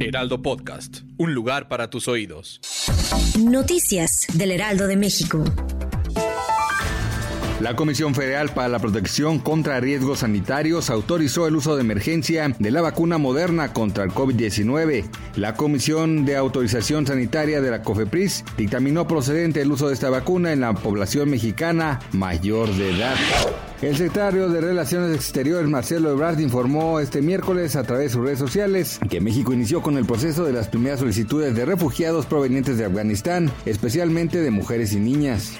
Heraldo Podcast, un lugar para tus oídos. Noticias del Heraldo de México. La Comisión Federal para la Protección contra Riesgos Sanitarios autorizó el uso de emergencia de la vacuna moderna contra el COVID-19. La Comisión de Autorización Sanitaria de la COFEPRIS dictaminó procedente el uso de esta vacuna en la población mexicana mayor de edad. El secretario de Relaciones Exteriores, Marcelo Ebrard, informó este miércoles a través de sus redes sociales que México inició con el proceso de las primeras solicitudes de refugiados provenientes de Afganistán, especialmente de mujeres y niñas.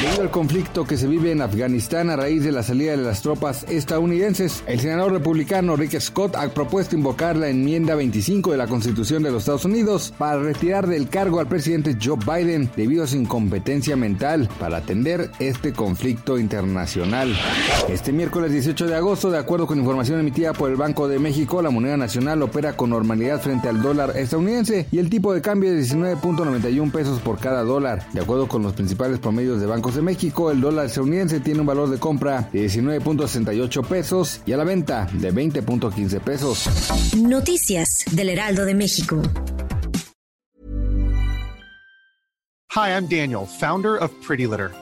Debido al conflicto que se vive en Afganistán a raíz de la salida de las tropas estadounidenses, el senador republicano Rick Scott ha propuesto invocar la enmienda 25 de la Constitución de los Estados Unidos para retirar del cargo al presidente Joe Biden debido a su incompetencia mental para atender este conflicto internacional. Este miércoles 18 de agosto, de acuerdo con información emitida por el Banco de México, la moneda nacional opera con normalidad frente al dólar estadounidense y el tipo de cambio es 19.91 pesos por cada dólar. De acuerdo con los principales promedios de bancos de México, el dólar estadounidense tiene un valor de compra de 19.68 pesos y a la venta de 20.15 pesos. Noticias del Heraldo de México. Hi, I'm Daniel, founder of Pretty Litter.